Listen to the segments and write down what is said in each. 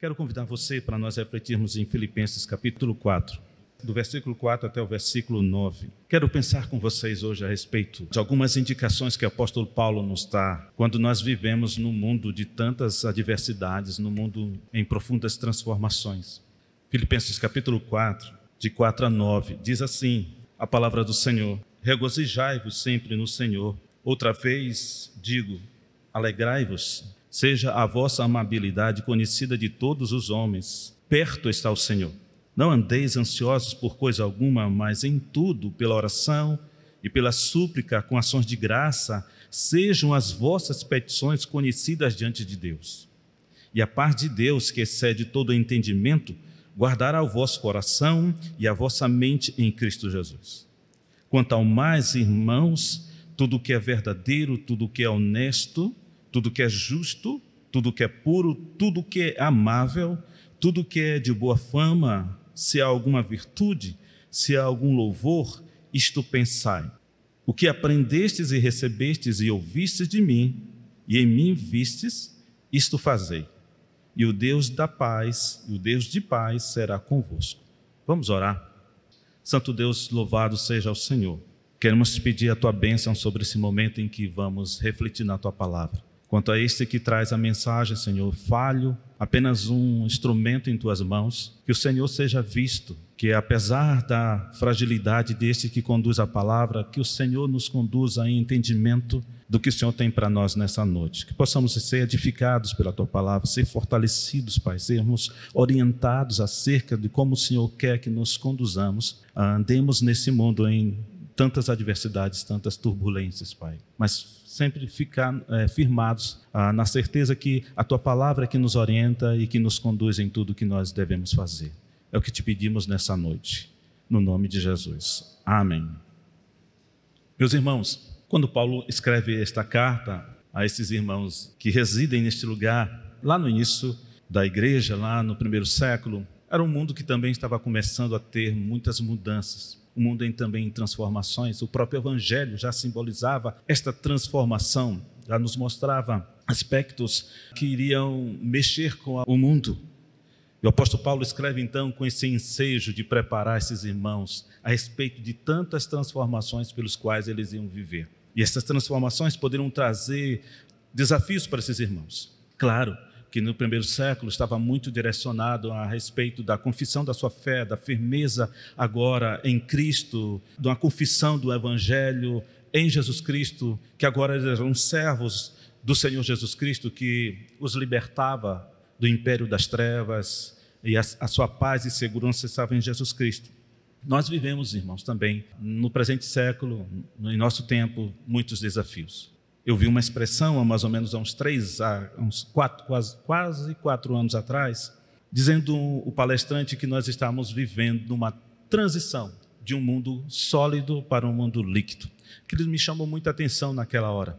Quero convidar você para nós refletirmos em Filipenses capítulo 4, do versículo 4 até o versículo 9. Quero pensar com vocês hoje a respeito de algumas indicações que o apóstolo Paulo nos dá quando nós vivemos num mundo de tantas adversidades, num mundo em profundas transformações. Filipenses capítulo 4, de 4 a 9, diz assim: a palavra do Senhor: Regozijai-vos sempre no Senhor. Outra vez digo: alegrai-vos. Seja a vossa amabilidade conhecida de todos os homens. Perto está o Senhor. Não andeis ansiosos por coisa alguma, mas em tudo, pela oração e pela súplica, com ações de graça, sejam as vossas petições conhecidas diante de Deus. E a paz de Deus, que excede todo entendimento, guardará o vosso coração e a vossa mente em Cristo Jesus. Quanto ao mais, irmãos, tudo que é verdadeiro, tudo que é honesto, tudo que é justo, tudo que é puro, tudo que é amável, tudo que é de boa fama, se há alguma virtude, se há algum louvor, isto pensai. O que aprendestes e recebestes e ouvistes de mim, e em mim vistes, isto fazei. E o Deus da paz, o Deus de paz será convosco. Vamos orar. Santo Deus, louvado seja o Senhor. Queremos pedir a tua bênção sobre esse momento em que vamos refletir na tua palavra. Quanto a este que traz a mensagem, Senhor, falho, apenas um instrumento em tuas mãos, que o Senhor seja visto, que apesar da fragilidade deste que conduz a palavra, que o Senhor nos conduza em entendimento do que o Senhor tem para nós nessa noite. Que possamos ser edificados pela tua palavra, ser fortalecidos, Pai, sermos orientados acerca de como o Senhor quer que nos conduzamos, andemos nesse mundo em tantas adversidades, tantas turbulências, Pai. Mas sempre ficar é, firmados ah, na certeza que a tua palavra é que nos orienta e que nos conduz em tudo que nós devemos fazer. É o que te pedimos nessa noite, no nome de Jesus. Amém. Meus irmãos, quando Paulo escreve esta carta a esses irmãos que residem neste lugar, lá no início da igreja, lá no primeiro século, era um mundo que também estava começando a ter muitas mudanças um mundo em, também em transformações. O próprio Evangelho já simbolizava esta transformação, já nos mostrava aspectos que iriam mexer com o mundo. E o apóstolo Paulo escreve então com esse ensejo de preparar esses irmãos a respeito de tantas transformações pelos quais eles iam viver. E essas transformações poderiam trazer desafios para esses irmãos. Claro, que no primeiro século estava muito direcionado a respeito da confissão da sua fé, da firmeza agora em Cristo, de uma confissão do Evangelho em Jesus Cristo, que agora eram servos do Senhor Jesus Cristo, que os libertava do império das trevas e a, a sua paz e segurança estava em Jesus Cristo. Nós vivemos, irmãos, também no presente século, em nosso tempo, muitos desafios. Eu vi uma expressão há mais ou menos há uns três, há uns quatro, quase, quase quatro anos atrás, dizendo o palestrante que nós estamos vivendo uma transição de um mundo sólido para um mundo líquido. Aquilo me chamou muita atenção naquela hora.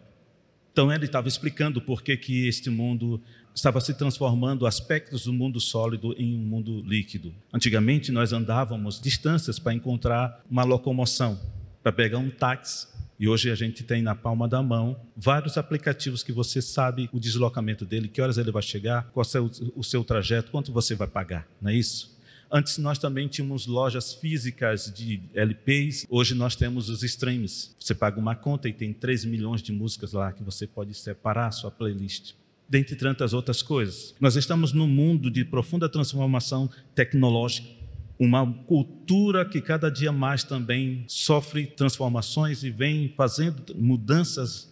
Então ele estava explicando por que, que este mundo estava se transformando aspectos do mundo sólido em um mundo líquido. Antigamente nós andávamos distâncias para encontrar uma locomoção, para pegar um táxi e hoje a gente tem na palma da mão vários aplicativos que você sabe o deslocamento dele, que horas ele vai chegar, qual é o seu trajeto, quanto você vai pagar, não é isso? Antes nós também tínhamos lojas físicas de LPs, hoje nós temos os streams. Você paga uma conta e tem 3 milhões de músicas lá que você pode separar a sua playlist. Dentre tantas outras coisas. Nós estamos num mundo de profunda transformação tecnológica uma cultura que cada dia mais também sofre transformações e vem fazendo mudanças.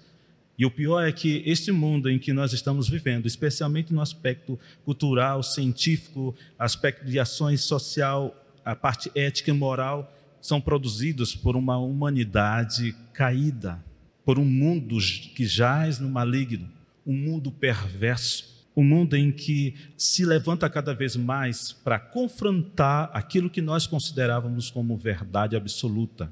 E o pior é que este mundo em que nós estamos vivendo, especialmente no aspecto cultural, científico, aspecto de ações social, a parte ética e moral, são produzidos por uma humanidade caída, por um mundo que jaz no maligno, um mundo perverso um mundo em que se levanta cada vez mais para confrontar aquilo que nós considerávamos como verdade absoluta.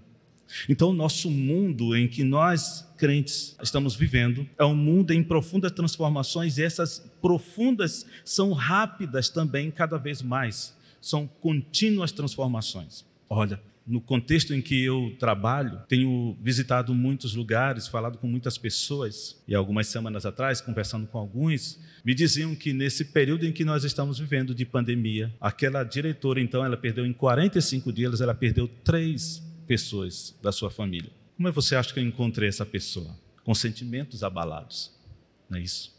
Então, o nosso mundo em que nós, crentes, estamos vivendo é um mundo em profundas transformações e essas profundas são rápidas também, cada vez mais. São contínuas transformações. Olha, no contexto em que eu trabalho, tenho visitado muitos lugares, falado com muitas pessoas, e algumas semanas atrás, conversando com alguns, me diziam que nesse período em que nós estamos vivendo de pandemia, aquela diretora, então, ela perdeu em 45 dias, ela perdeu três pessoas da sua família. Como é que você acha que eu encontrei essa pessoa? Com sentimentos abalados, não é isso?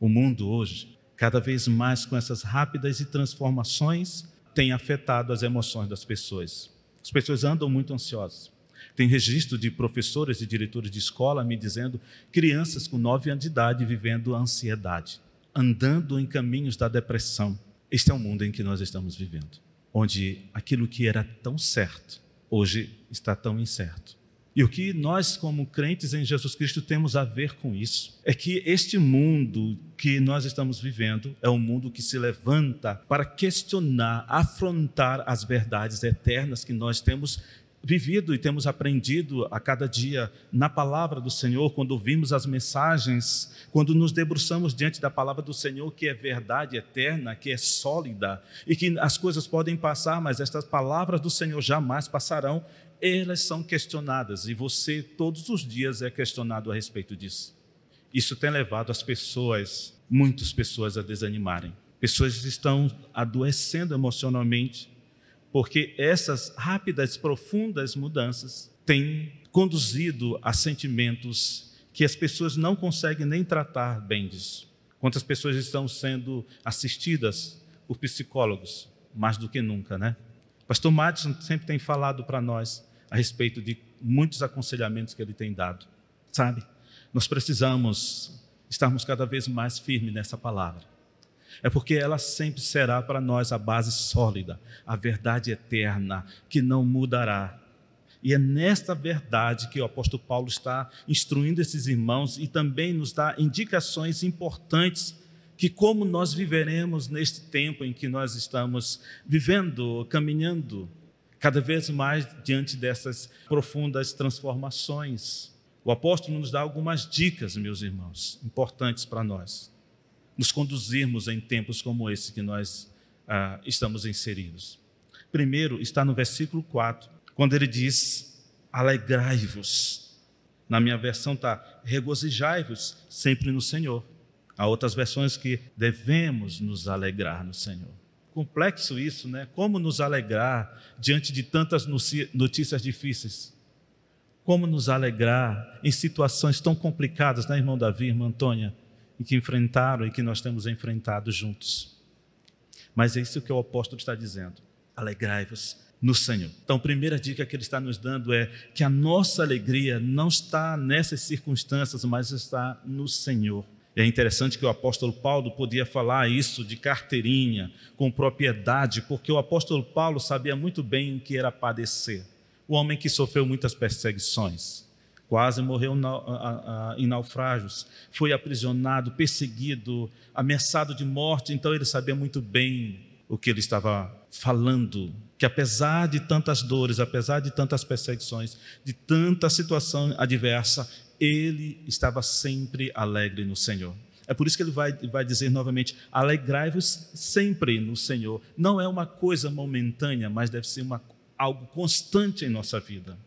O mundo hoje, cada vez mais com essas rápidas transformações, tem afetado as emoções das pessoas. As pessoas andam muito ansiosas. Tem registro de professores e diretores de escola me dizendo crianças com nove anos de idade vivendo ansiedade, andando em caminhos da depressão. Este é o mundo em que nós estamos vivendo, onde aquilo que era tão certo hoje está tão incerto. E o que nós, como crentes em Jesus Cristo, temos a ver com isso? É que este mundo que nós estamos vivendo é um mundo que se levanta para questionar, afrontar as verdades eternas que nós temos vivido e temos aprendido a cada dia na palavra do Senhor, quando ouvimos as mensagens, quando nos debruçamos diante da palavra do Senhor, que é verdade eterna, que é sólida e que as coisas podem passar, mas estas palavras do Senhor jamais passarão, elas são questionadas e você todos os dias é questionado a respeito disso. Isso tem levado as pessoas, muitas pessoas, a desanimarem. Pessoas estão adoecendo emocionalmente, porque essas rápidas, profundas mudanças têm conduzido a sentimentos que as pessoas não conseguem nem tratar bem disso. Quantas pessoas estão sendo assistidas por psicólogos? Mais do que nunca, né? Pastor Madison sempre tem falado para nós a respeito de muitos aconselhamentos que ele tem dado. Sabe? Nós precisamos estarmos cada vez mais firmes nessa palavra é porque ela sempre será para nós a base sólida, a verdade eterna, que não mudará. E é nesta verdade que o apóstolo Paulo está instruindo esses irmãos e também nos dá indicações importantes que como nós viveremos neste tempo em que nós estamos vivendo, caminhando cada vez mais diante dessas profundas transformações. O apóstolo nos dá algumas dicas, meus irmãos, importantes para nós nos conduzirmos em tempos como esse que nós ah, estamos inseridos. Primeiro está no versículo 4, quando ele diz: Alegrai-vos. Na minha versão está: regozijai-vos sempre no Senhor. Há outras versões que devemos nos alegrar no Senhor. Complexo isso, né? Como nos alegrar diante de tantas notícias difíceis? Como nos alegrar em situações tão complicadas, né, irmão Davi, irmã Antônia? e que enfrentaram e que nós temos enfrentado juntos. Mas é isso que o apóstolo está dizendo. Alegrai-vos no Senhor. Então, a primeira dica que ele está nos dando é que a nossa alegria não está nessas circunstâncias, mas está no Senhor. É interessante que o apóstolo Paulo podia falar isso de carteirinha, com propriedade, porque o apóstolo Paulo sabia muito bem o que era padecer. O homem que sofreu muitas perseguições quase morreu em naufrágios, foi aprisionado, perseguido, ameaçado de morte, então ele sabia muito bem o que ele estava falando, que apesar de tantas dores, apesar de tantas perseguições, de tanta situação adversa, ele estava sempre alegre no Senhor. É por isso que ele vai, vai dizer novamente: alegrai-vos sempre no Senhor. Não é uma coisa momentânea, mas deve ser uma, algo constante em nossa vida.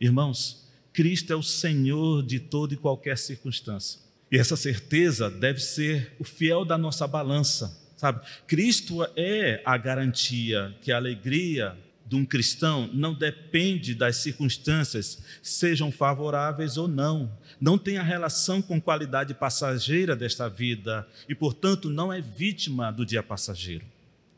Irmãos, Cristo é o Senhor de toda e qualquer circunstância. E essa certeza deve ser o fiel da nossa balança, sabe? Cristo é a garantia que a alegria de um cristão não depende das circunstâncias, sejam favoráveis ou não. Não tem a relação com qualidade passageira desta vida e, portanto, não é vítima do dia passageiro.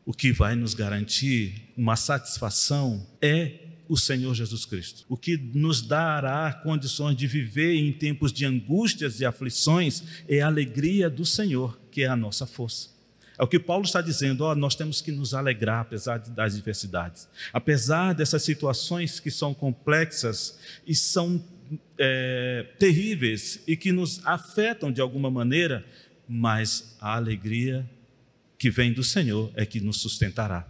O que vai nos garantir uma satisfação é o Senhor Jesus Cristo. O que nos dará condições de viver em tempos de angústias e aflições é a alegria do Senhor, que é a nossa força. É o que Paulo está dizendo, nós temos que nos alegrar apesar das adversidades. Apesar dessas situações que são complexas e são é, terríveis e que nos afetam de alguma maneira, mas a alegria que vem do Senhor é que nos sustentará.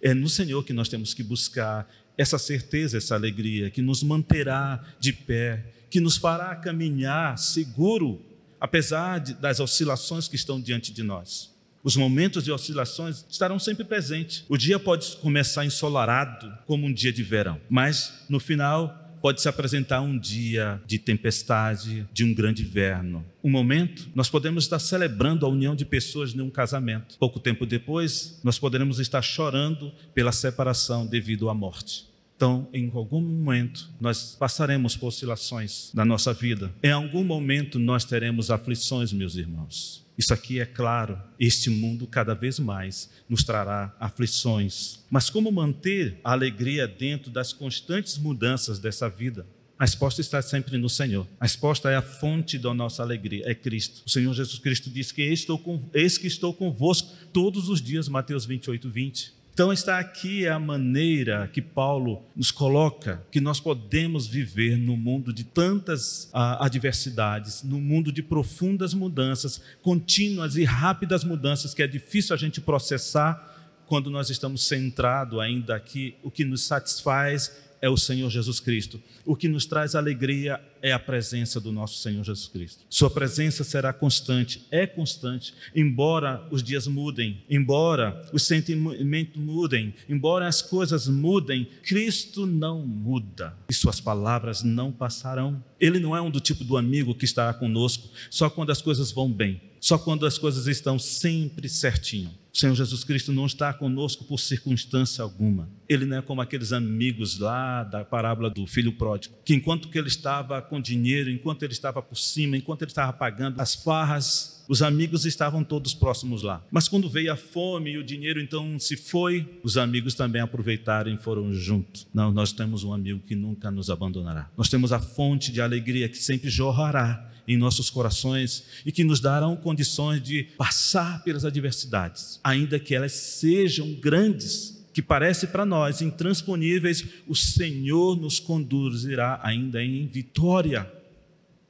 É no Senhor que nós temos que buscar essa certeza, essa alegria que nos manterá de pé, que nos fará caminhar seguro, apesar de, das oscilações que estão diante de nós. Os momentos de oscilações estarão sempre presentes. O dia pode começar ensolarado, como um dia de verão, mas no final pode se apresentar um dia de tempestade, de um grande inverno. Um momento, nós podemos estar celebrando a união de pessoas num casamento. Pouco tempo depois, nós poderemos estar chorando pela separação devido à morte. Então, em algum momento, nós passaremos por oscilações na nossa vida. Em algum momento, nós teremos aflições, meus irmãos. Isso aqui é claro, este mundo cada vez mais nos trará aflições. Mas como manter a alegria dentro das constantes mudanças dessa vida? A resposta está sempre no Senhor. A resposta é a fonte da nossa alegria, é Cristo. O Senhor Jesus Cristo diz que eis que estou convosco todos os dias, Mateus 28, 20. Então, está aqui a maneira que Paulo nos coloca que nós podemos viver no mundo de tantas ah, adversidades, no mundo de profundas mudanças, contínuas e rápidas mudanças, que é difícil a gente processar quando nós estamos centrados ainda aqui. O que nos satisfaz é o Senhor Jesus Cristo. O que nos traz alegria é a presença do nosso Senhor Jesus Cristo. Sua presença será constante, é constante, embora os dias mudem, embora os sentimentos mudem, embora as coisas mudem, Cristo não muda e suas palavras não passarão. Ele não é um do tipo do amigo que estará conosco só quando as coisas vão bem, só quando as coisas estão sempre certinho. O Senhor Jesus Cristo não está conosco por circunstância alguma. Ele não é como aqueles amigos lá da parábola do filho pródigo, que enquanto que ele estava com dinheiro, enquanto ele estava por cima, enquanto ele estava pagando as farras, os amigos estavam todos próximos lá. Mas quando veio a fome e o dinheiro então se foi, os amigos também aproveitaram e foram juntos. Não, nós temos um amigo que nunca nos abandonará. Nós temos a fonte de alegria que sempre jorrará em nossos corações e que nos darão condições de passar pelas adversidades, ainda que elas sejam grandes, que parece para nós intransponíveis, o Senhor nos conduzirá ainda em vitória,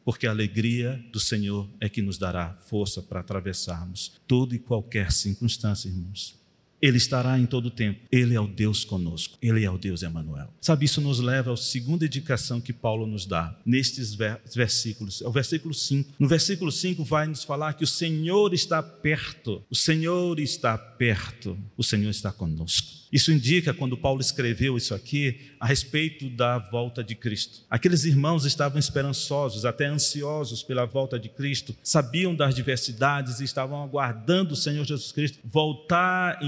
porque a alegria do Senhor é que nos dará força para atravessarmos toda e qualquer circunstância, irmãos. Ele estará em todo o tempo. Ele é o Deus conosco. Ele é o Deus Emanuel. Sabe, isso nos leva à segunda indicação que Paulo nos dá nestes versículos. É o versículo 5. No versículo 5 vai nos falar que o Senhor está perto. O Senhor está perto. O Senhor está conosco. Isso indica, quando Paulo escreveu isso aqui, a respeito da volta de Cristo. Aqueles irmãos estavam esperançosos, até ansiosos pela volta de Cristo, sabiam das diversidades e estavam aguardando o Senhor Jesus Cristo voltar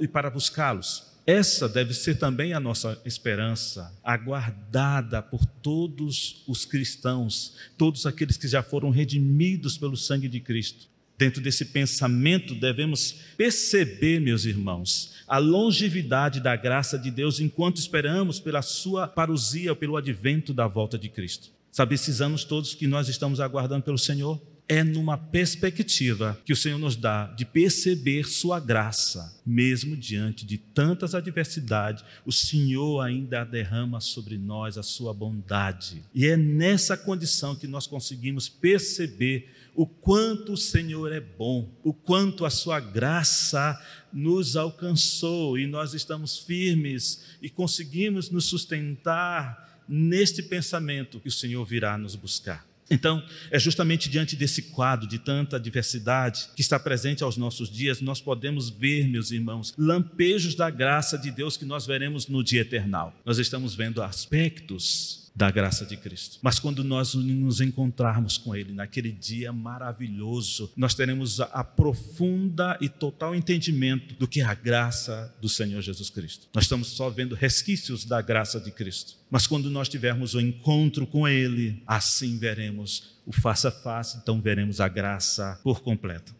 e para buscá-los. Essa deve ser também a nossa esperança, aguardada por todos os cristãos, todos aqueles que já foram redimidos pelo sangue de Cristo. Dentro desse pensamento, devemos perceber, meus irmãos, a longevidade da graça de Deus enquanto esperamos pela sua parousia, pelo advento da volta de Cristo. Sabe, esses anos todos que nós estamos aguardando pelo Senhor, é numa perspectiva que o Senhor nos dá de perceber Sua graça, mesmo diante de tantas adversidades, o Senhor ainda derrama sobre nós a Sua bondade. E é nessa condição que nós conseguimos perceber o quanto o Senhor é bom, o quanto a Sua graça nos alcançou e nós estamos firmes e conseguimos nos sustentar neste pensamento que o Senhor virá nos buscar. Então, é justamente diante desse quadro de tanta diversidade que está presente aos nossos dias, nós podemos ver, meus irmãos, lampejos da graça de Deus que nós veremos no dia eternal. Nós estamos vendo aspectos da graça de Cristo. Mas quando nós nos encontrarmos com Ele naquele dia maravilhoso, nós teremos a profunda e total entendimento do que é a graça do Senhor Jesus Cristo. Nós estamos só vendo resquícios da graça de Cristo. Mas quando nós tivermos o encontro com Ele, assim veremos o face a face, então veremos a graça por completo.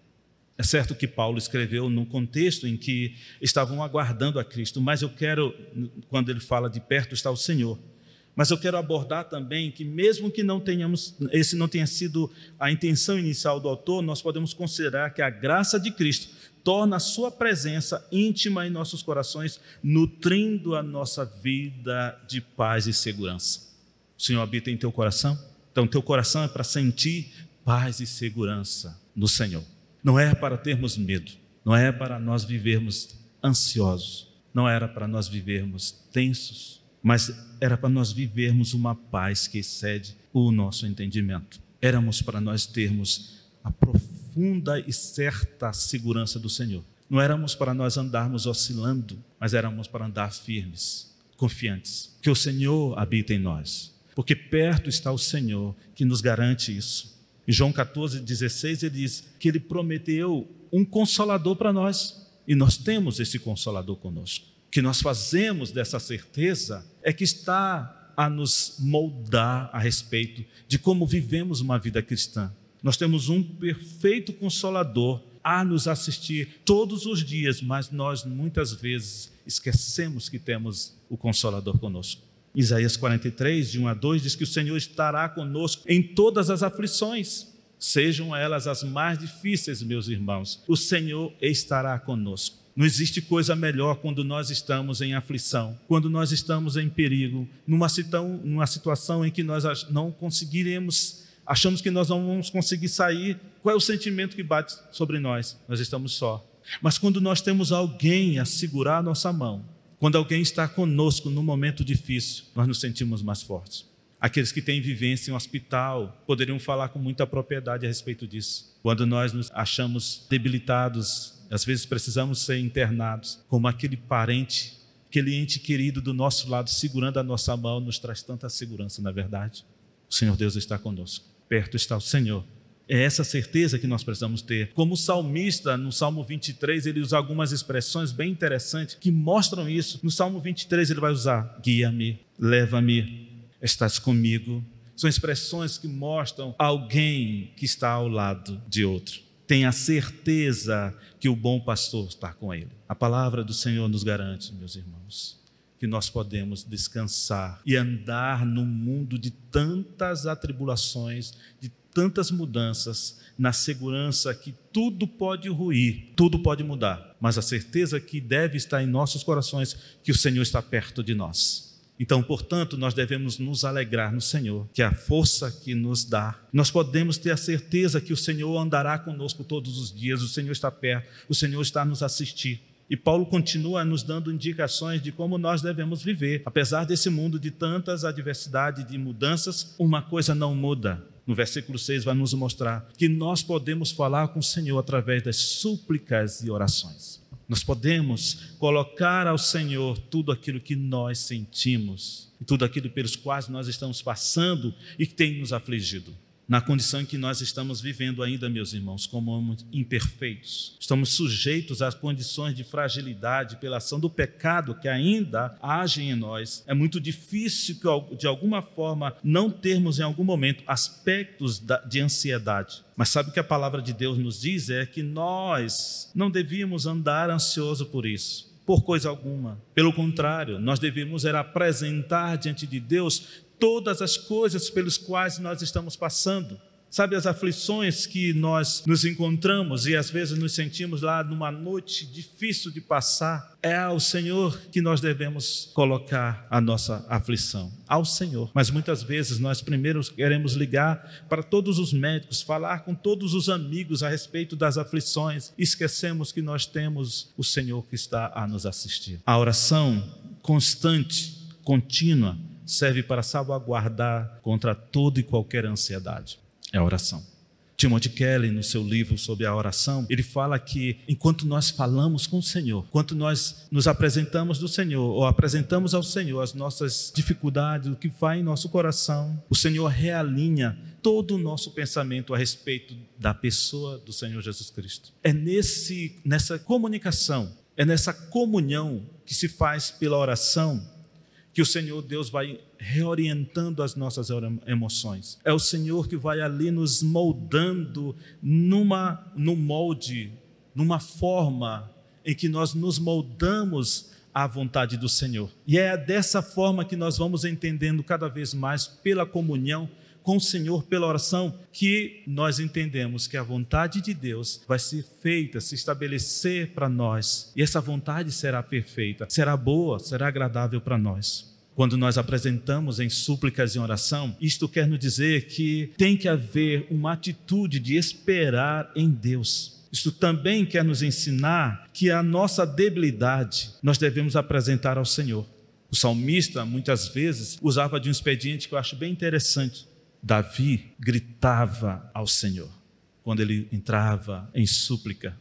É certo que Paulo escreveu num contexto em que estavam aguardando a Cristo, mas eu quero, quando ele fala de perto está o Senhor, mas eu quero abordar também que mesmo que não tenhamos, esse não tenha sido a intenção inicial do autor, nós podemos considerar que a graça de Cristo torna a sua presença íntima em nossos corações, nutrindo a nossa vida de paz e segurança. O Senhor habita em teu coração? Então, teu coração é para sentir paz e segurança no Senhor. Não é para termos medo, não é para nós vivermos ansiosos, não era para nós vivermos tensos, mas era para nós vivermos uma paz que excede o nosso entendimento. Éramos para nós termos a profunda e certa segurança do Senhor. Não éramos para nós andarmos oscilando, mas éramos para andar firmes, confiantes, que o Senhor habita em nós. Porque perto está o Senhor que nos garante isso. Em João 14, 16, ele diz que ele prometeu um consolador para nós. E nós temos esse consolador conosco. O que nós fazemos dessa certeza é que está a nos moldar a respeito de como vivemos uma vida cristã. Nós temos um perfeito consolador a nos assistir todos os dias, mas nós muitas vezes esquecemos que temos o consolador conosco. Isaías 43, de 1 a 2, diz que o Senhor estará conosco em todas as aflições, sejam elas as mais difíceis, meus irmãos. O Senhor estará conosco. Não existe coisa melhor quando nós estamos em aflição, quando nós estamos em perigo, numa, situação, numa situação em que nós não conseguiremos, achamos que nós não vamos conseguir sair. Qual é o sentimento que bate sobre nós? Nós estamos só. Mas quando nós temos alguém a segurar a nossa mão, quando alguém está conosco num momento difícil, nós nos sentimos mais fortes. Aqueles que têm vivência em um hospital poderiam falar com muita propriedade a respeito disso. Quando nós nos achamos debilitados, às vezes precisamos ser internados, como aquele parente, aquele ente querido do nosso lado, segurando a nossa mão, nos traz tanta segurança, na é verdade. O Senhor Deus está conosco. Perto está o Senhor é essa certeza que nós precisamos ter. Como salmista, no Salmo 23, ele usa algumas expressões bem interessantes que mostram isso. No Salmo 23, ele vai usar: guia-me, leva-me, estás comigo. São expressões que mostram alguém que está ao lado de outro. Tenha certeza que o bom pastor está com ele. A palavra do Senhor nos garante, meus irmãos, que nós podemos descansar e andar no mundo de tantas atribulações, de tantas mudanças, na segurança que tudo pode ruir, tudo pode mudar, mas a certeza que deve estar em nossos corações que o Senhor está perto de nós. Então, portanto, nós devemos nos alegrar no Senhor, que é a força que nos dá. Nós podemos ter a certeza que o Senhor andará conosco todos os dias, o Senhor está perto, o Senhor está nos assistir. E Paulo continua nos dando indicações de como nós devemos viver. Apesar desse mundo de tantas adversidades, de mudanças, uma coisa não muda: no versículo 6, vai nos mostrar que nós podemos falar com o Senhor através das súplicas e orações. Nós podemos colocar ao Senhor tudo aquilo que nós sentimos, tudo aquilo pelos quais nós estamos passando e que tem nos afligido na condição em que nós estamos vivendo ainda, meus irmãos, como homens imperfeitos. Estamos sujeitos às condições de fragilidade pela ação do pecado que ainda age em nós. É muito difícil, de alguma forma, não termos em algum momento aspectos de ansiedade. Mas sabe o que a palavra de Deus nos diz? É que nós não devíamos andar ansioso por isso por coisa alguma. Pelo contrário, nós devemos era apresentar diante de Deus todas as coisas pelas quais nós estamos passando. Sabe as aflições que nós nos encontramos e às vezes nos sentimos lá numa noite difícil de passar? É ao Senhor que nós devemos colocar a nossa aflição, ao Senhor. Mas muitas vezes nós primeiro queremos ligar para todos os médicos, falar com todos os amigos a respeito das aflições, esquecemos que nós temos o Senhor que está a nos assistir. A oração constante, contínua, serve para salvaguardar contra toda e qualquer ansiedade. É a oração. Timothy Kelly, no seu livro sobre a oração, ele fala que enquanto nós falamos com o Senhor, enquanto nós nos apresentamos do Senhor, ou apresentamos ao Senhor as nossas dificuldades, o que vai em nosso coração, o Senhor realinha todo o nosso pensamento a respeito da pessoa do Senhor Jesus Cristo. É nesse, nessa comunicação, é nessa comunhão que se faz pela oração que o Senhor Deus vai reorientando as nossas emoções. É o Senhor que vai ali nos moldando numa no molde, numa forma em que nós nos moldamos à vontade do Senhor. E é dessa forma que nós vamos entendendo cada vez mais pela comunhão com o Senhor pela oração que nós entendemos que a vontade de Deus vai ser feita, se estabelecer para nós. E essa vontade será perfeita, será boa, será agradável para nós quando nós apresentamos em súplicas e oração, isto quer nos dizer que tem que haver uma atitude de esperar em Deus. Isto também quer nos ensinar que a nossa debilidade nós devemos apresentar ao Senhor. O salmista muitas vezes usava de um expediente que eu acho bem interessante. Davi gritava ao Senhor quando ele entrava em súplica,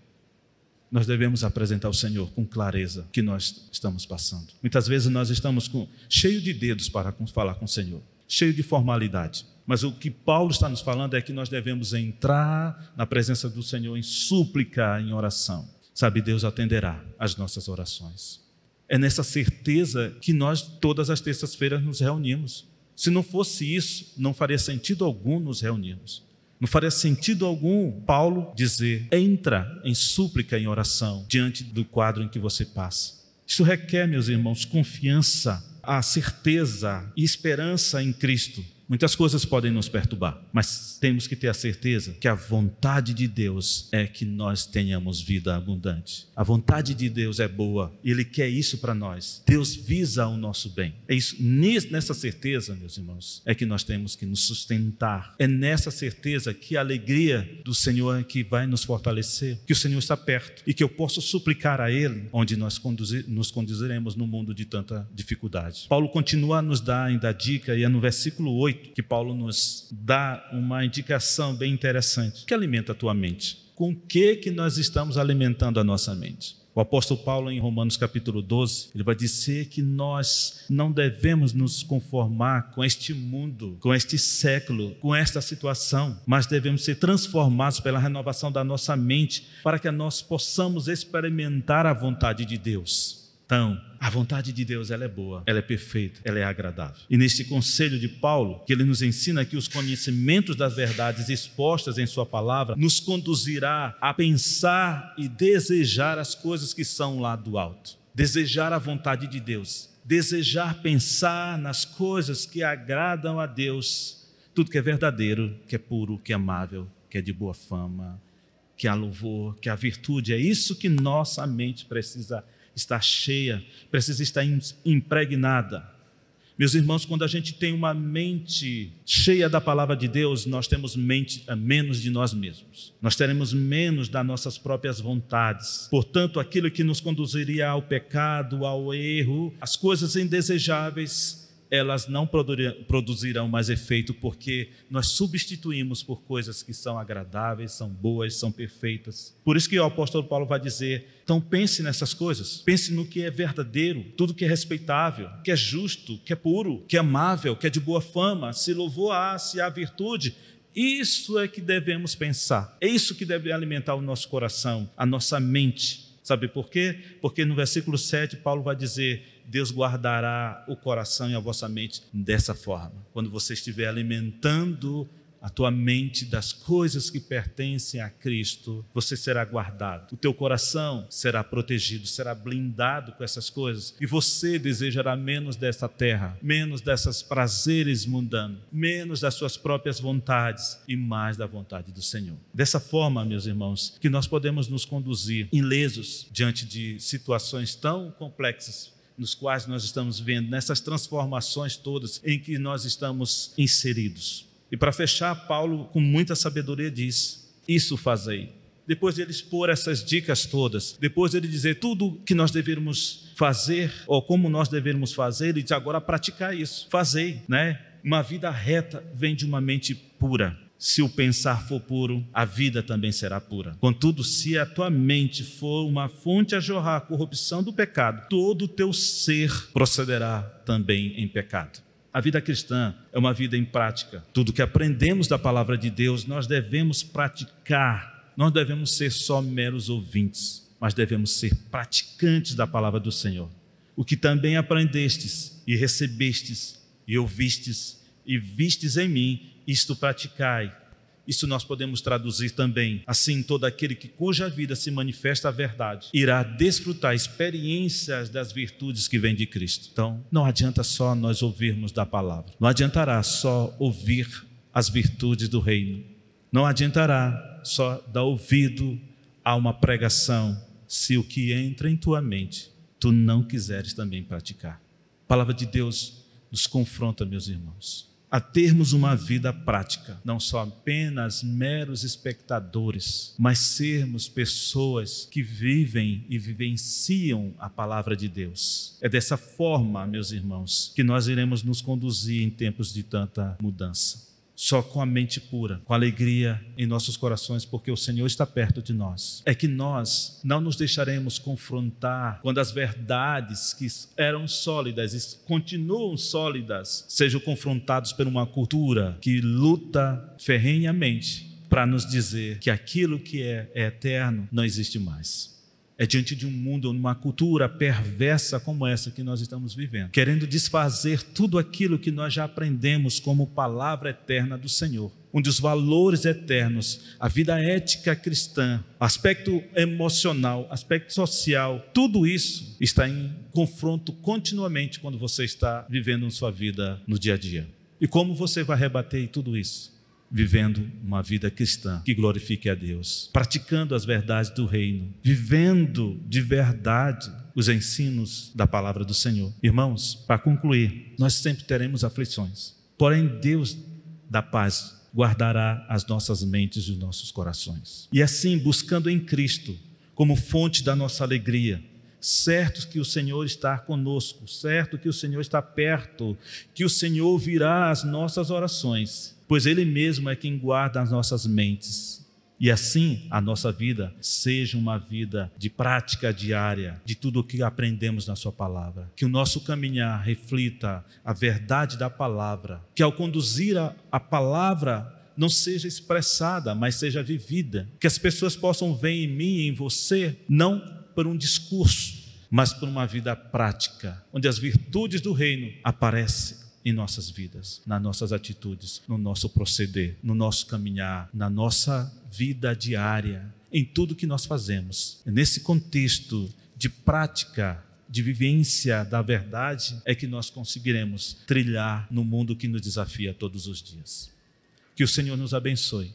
nós devemos apresentar ao Senhor com clareza o que nós estamos passando. Muitas vezes nós estamos com, cheio de dedos para falar com o Senhor, cheio de formalidade. Mas o que Paulo está nos falando é que nós devemos entrar na presença do Senhor em súplica, em oração. Sabe, Deus atenderá às nossas orações. É nessa certeza que nós, todas as terças-feiras, nos reunimos. Se não fosse isso, não faria sentido algum nos reunirmos. Não faria sentido algum Paulo dizer: entra em súplica, em oração, diante do quadro em que você passa. Isso requer, meus irmãos, confiança, a certeza e esperança em Cristo Muitas coisas podem nos perturbar, mas temos que ter a certeza que a vontade de Deus é que nós tenhamos vida abundante. A vontade de Deus é boa Ele quer isso para nós. Deus visa o nosso bem. É isso, nessa certeza, meus irmãos, é que nós temos que nos sustentar. É nessa certeza que a alegria do Senhor é que vai nos fortalecer, que o Senhor está perto e que eu posso suplicar a Ele onde nós conduzir, nos conduziremos no mundo de tanta dificuldade. Paulo continua a nos dar ainda a dica e é no versículo 8 8, que Paulo nos dá uma indicação bem interessante. O que alimenta a tua mente? Com o que, que nós estamos alimentando a nossa mente? O apóstolo Paulo, em Romanos capítulo 12, ele vai dizer que nós não devemos nos conformar com este mundo, com este século, com esta situação, mas devemos ser transformados pela renovação da nossa mente, para que nós possamos experimentar a vontade de Deus. Então, a vontade de Deus ela é boa, ela é perfeita, ela é agradável. E neste conselho de Paulo, que ele nos ensina que os conhecimentos das verdades expostas em sua palavra nos conduzirá a pensar e desejar as coisas que são lá do alto. Desejar a vontade de Deus, desejar pensar nas coisas que agradam a Deus, tudo que é verdadeiro, que é puro, que é amável, que é de boa fama, que há louvor, que há virtude, é isso que nossa mente precisa está cheia, precisa estar impregnada. Meus irmãos, quando a gente tem uma mente cheia da palavra de Deus, nós temos mente a menos de nós mesmos. Nós teremos menos das nossas próprias vontades. Portanto, aquilo que nos conduziria ao pecado, ao erro, as coisas indesejáveis, elas não produzirão mais efeito porque nós substituímos por coisas que são agradáveis, são boas, são perfeitas. Por isso que o apóstolo Paulo vai dizer: então pense nessas coisas, pense no que é verdadeiro, tudo que é respeitável, que é justo, que é puro, que é amável, que é de boa fama, se louvor há, se há virtude. Isso é que devemos pensar, é isso que deve alimentar o nosso coração, a nossa mente. Sabe por quê? Porque no versículo 7, Paulo vai dizer Deus guardará o coração e a vossa mente dessa forma. Quando você estiver alimentando a tua mente das coisas que pertencem a Cristo, você será guardado. O teu coração será protegido, será blindado com essas coisas. E você desejará menos dessa terra, menos desses prazeres mundanos, menos das suas próprias vontades e mais da vontade do Senhor. Dessa forma, meus irmãos, que nós podemos nos conduzir ilesos diante de situações tão complexas nos quais nós estamos vendo, nessas transformações todas em que nós estamos inseridos. E para fechar, Paulo, com muita sabedoria, diz: Isso fazei. Depois de ele expor essas dicas todas, depois de ele dizer tudo que nós devemos fazer, ou como nós devemos fazer, ele diz agora praticar isso. Fazei, né? Uma vida reta vem de uma mente pura. Se o pensar for puro, a vida também será pura. Contudo, se a tua mente for uma fonte a jorrar a corrupção do pecado, todo o teu ser procederá também em pecado. A vida cristã é uma vida em prática. Tudo que aprendemos da palavra de Deus, nós devemos praticar. Nós devemos ser só meros ouvintes, mas devemos ser praticantes da palavra do Senhor. O que também aprendestes e recebestes e ouvistes e vistes em mim, isto praticai. Isso nós podemos traduzir também. Assim, todo aquele que cuja vida se manifesta a verdade irá desfrutar experiências das virtudes que vêm de Cristo. Então, não adianta só nós ouvirmos da palavra. Não adiantará só ouvir as virtudes do reino. Não adiantará só dar ouvido a uma pregação se o que entra em tua mente tu não quiseres também praticar. A palavra de Deus nos confronta, meus irmãos a termos uma vida prática, não só apenas meros espectadores, mas sermos pessoas que vivem e vivenciam a palavra de Deus. É dessa forma, meus irmãos, que nós iremos nos conduzir em tempos de tanta mudança. Só com a mente pura, com alegria em nossos corações, porque o Senhor está perto de nós. É que nós não nos deixaremos confrontar quando as verdades que eram sólidas e continuam sólidas sejam confrontados por uma cultura que luta ferrenhamente para nos dizer que aquilo que é, é eterno não existe mais é diante de um mundo, uma cultura perversa como essa que nós estamos vivendo, querendo desfazer tudo aquilo que nós já aprendemos como palavra eterna do Senhor, onde os valores eternos, a vida ética cristã, aspecto emocional, aspecto social, tudo isso está em confronto continuamente quando você está vivendo sua vida no dia a dia. E como você vai rebater tudo isso? Vivendo uma vida cristã que glorifique a Deus, praticando as verdades do reino, vivendo de verdade os ensinos da palavra do Senhor. Irmãos, para concluir, nós sempre teremos aflições, porém Deus da paz guardará as nossas mentes e os nossos corações. E assim, buscando em Cristo como fonte da nossa alegria, certos que o Senhor está conosco, certo que o Senhor está perto, que o Senhor ouvirá as nossas orações pois Ele mesmo é quem guarda as nossas mentes. E assim a nossa vida seja uma vida de prática diária de tudo o que aprendemos na Sua palavra. Que o nosso caminhar reflita a verdade da palavra. Que ao conduzir a, a palavra não seja expressada, mas seja vivida. Que as pessoas possam ver em mim e em você, não por um discurso, mas por uma vida prática, onde as virtudes do reino aparecem em nossas vidas, nas nossas atitudes, no nosso proceder, no nosso caminhar, na nossa vida diária, em tudo que nós fazemos. Nesse contexto de prática, de vivência da verdade, é que nós conseguiremos trilhar no mundo que nos desafia todos os dias. Que o Senhor nos abençoe,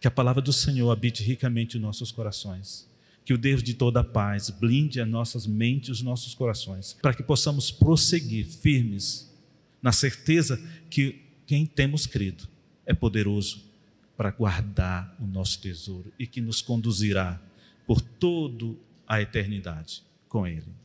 que a palavra do Senhor habite ricamente em nossos corações que o Deus de toda paz blinde as nossas mentes e os nossos corações, para que possamos prosseguir firmes na certeza que quem temos crido é poderoso para guardar o nosso tesouro e que nos conduzirá por toda a eternidade com Ele.